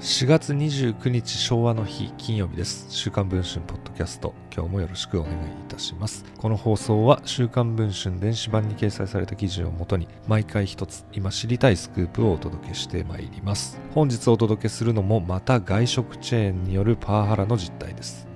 4月29日昭和の日金曜日です。週刊文春ポッドキャスト。今日もよろしくお願いいたします。この放送は週刊文春電子版に掲載された記事をもとに毎回一つ今知りたいスクープをお届けしてまいります。本日お届けするのもまた外食チェーンによるパワハラの実態です。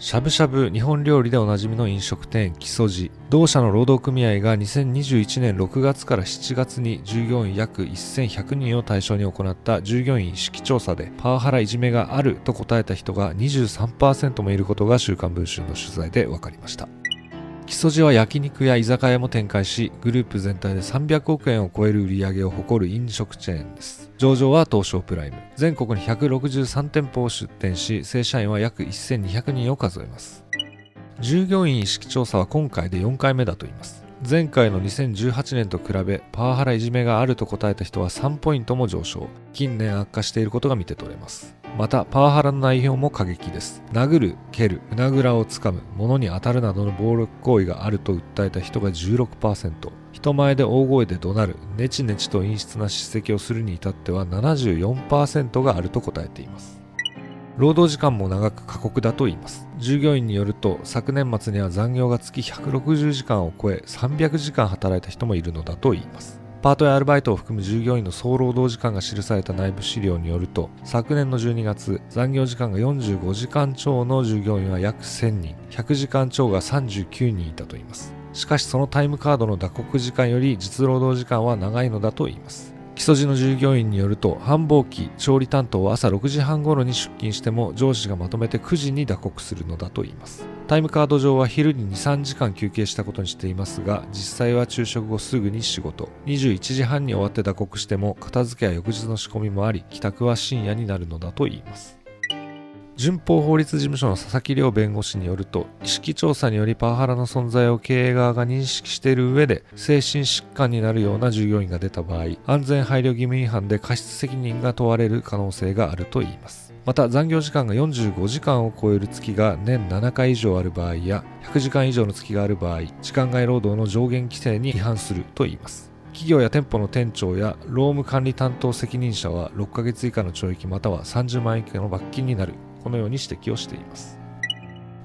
しゃぶしゃぶ日本料理でおなじみの飲食店木曽路。同社の労働組合が2021年6月から7月に従業員約1100人を対象に行った従業員意識調査でパワハラいじめがあると答えた人が23%もいることが週刊文春の取材で分かりました。木曽路は焼肉や居酒屋も展開しグループ全体で300億円を超える売り上げを誇る飲食チェーンです。上場は東証プライム。全国に163店舗を出店し正社員は約1200人を数えます。従業員意識調査は今回で4回目だといいます。前回の2018年と比べパワハラいじめがあると答えた人は3ポイントも上昇。近年悪化していることが見て取れます。またパワハラの内容も過激です。殴る蹴る胸ぐらをつかむ物に当たるなどの暴力行為があると訴えた人が16%人前で大声で怒鳴るネチネチと陰湿な叱責をするに至っては74%があると答えています。労働時間も長く過酷だと言います。従業員によると昨年末には残業が月160時間を超え300時間働いた人もいるのだと言います。パートやアルバイトを含む従業員の総労働時間が記された内部資料によると昨年の12月残業時間が45時間超の従業員は約1000人100時間超が39人いたといいます。しかしそのタイムカードの打刻時間より実労働時間は長いのだといいます。木曽路の従業員によると繁忙期調理担当は朝6時半頃に出勤しても上司がまとめて9時に打刻するのだといいます。タイムカード上は昼に23時間休憩したことにしていますが実際は昼食後すぐに仕事。21時半に終わって打刻しても片付けや翌日の仕込みもあり帰宅は深夜になるのだといいます。順法法律事務所の佐々木亮弁護士によると意識調査によりパワハラの存在を経営側が認識している上で精神疾患になるような従業員が出た場合安全配慮義務違反で過失責任が問われる可能性があるといいます。また残業時間が45時間を超える月が年7回以上ある場合や100時間以上の月がある場合時間外労働の上限規制に違反するといいます。企業や店舗の店長や労務管理担当責任者は6ヶ月以下の懲役または30万円以下の罰金になる。このように指摘をしています。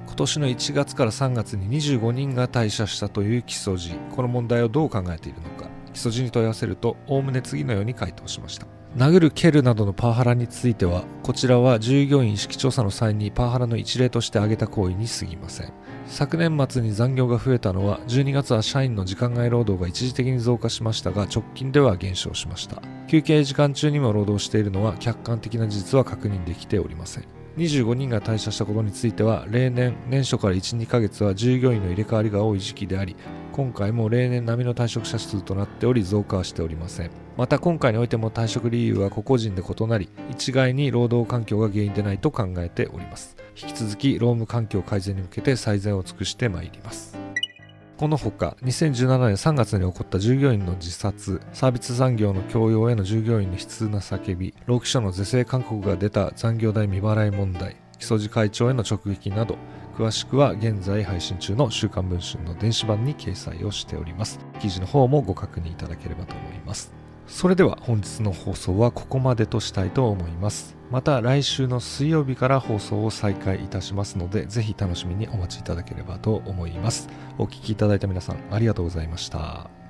今年の1月から3月に25人が退社したという基礎時この問題をどう考えているのか基礎時に問い合わせるとおおむね次のように回答しました。殴る蹴るなどのパワハラについてはこちらは従業員意識調査の際にパワハラの一例として挙げた行為に過ぎません。昨年末に残業が増えたのは12月は社員の時間外労働が一時的に増加しましたが直近では減少しました。休憩時間中にも労働しているのは客観的な事実は確認できておりません。25人が退社したことについては例年年初から12ヶ月は従業員の入れ替わりが多い時期であり今回も例年並みの退職者数となっており増加はしておりません。また今回においても退職理由は個々人で異なり一概に労働環境が原因でないと考えております。引き続き労務環境改善に向けて最善を尽くしてまいります。このほか2017年3月に起こった従業員の自殺サービス残業の強要への従業員の悲痛な叫び労基署の是正勧告が出た残業代未払い問題木曽路会長への直撃など詳しくは現在配信中の週刊文春の電子版に掲載をしております。記事の方もご確認いただければと思います。それでは本日の放送はここまでとしたいと思います。また来週の水曜日から放送を再開いたしますのでぜひ楽しみにお待ちいただければと思います。お聴きいただいた皆さんありがとうございました。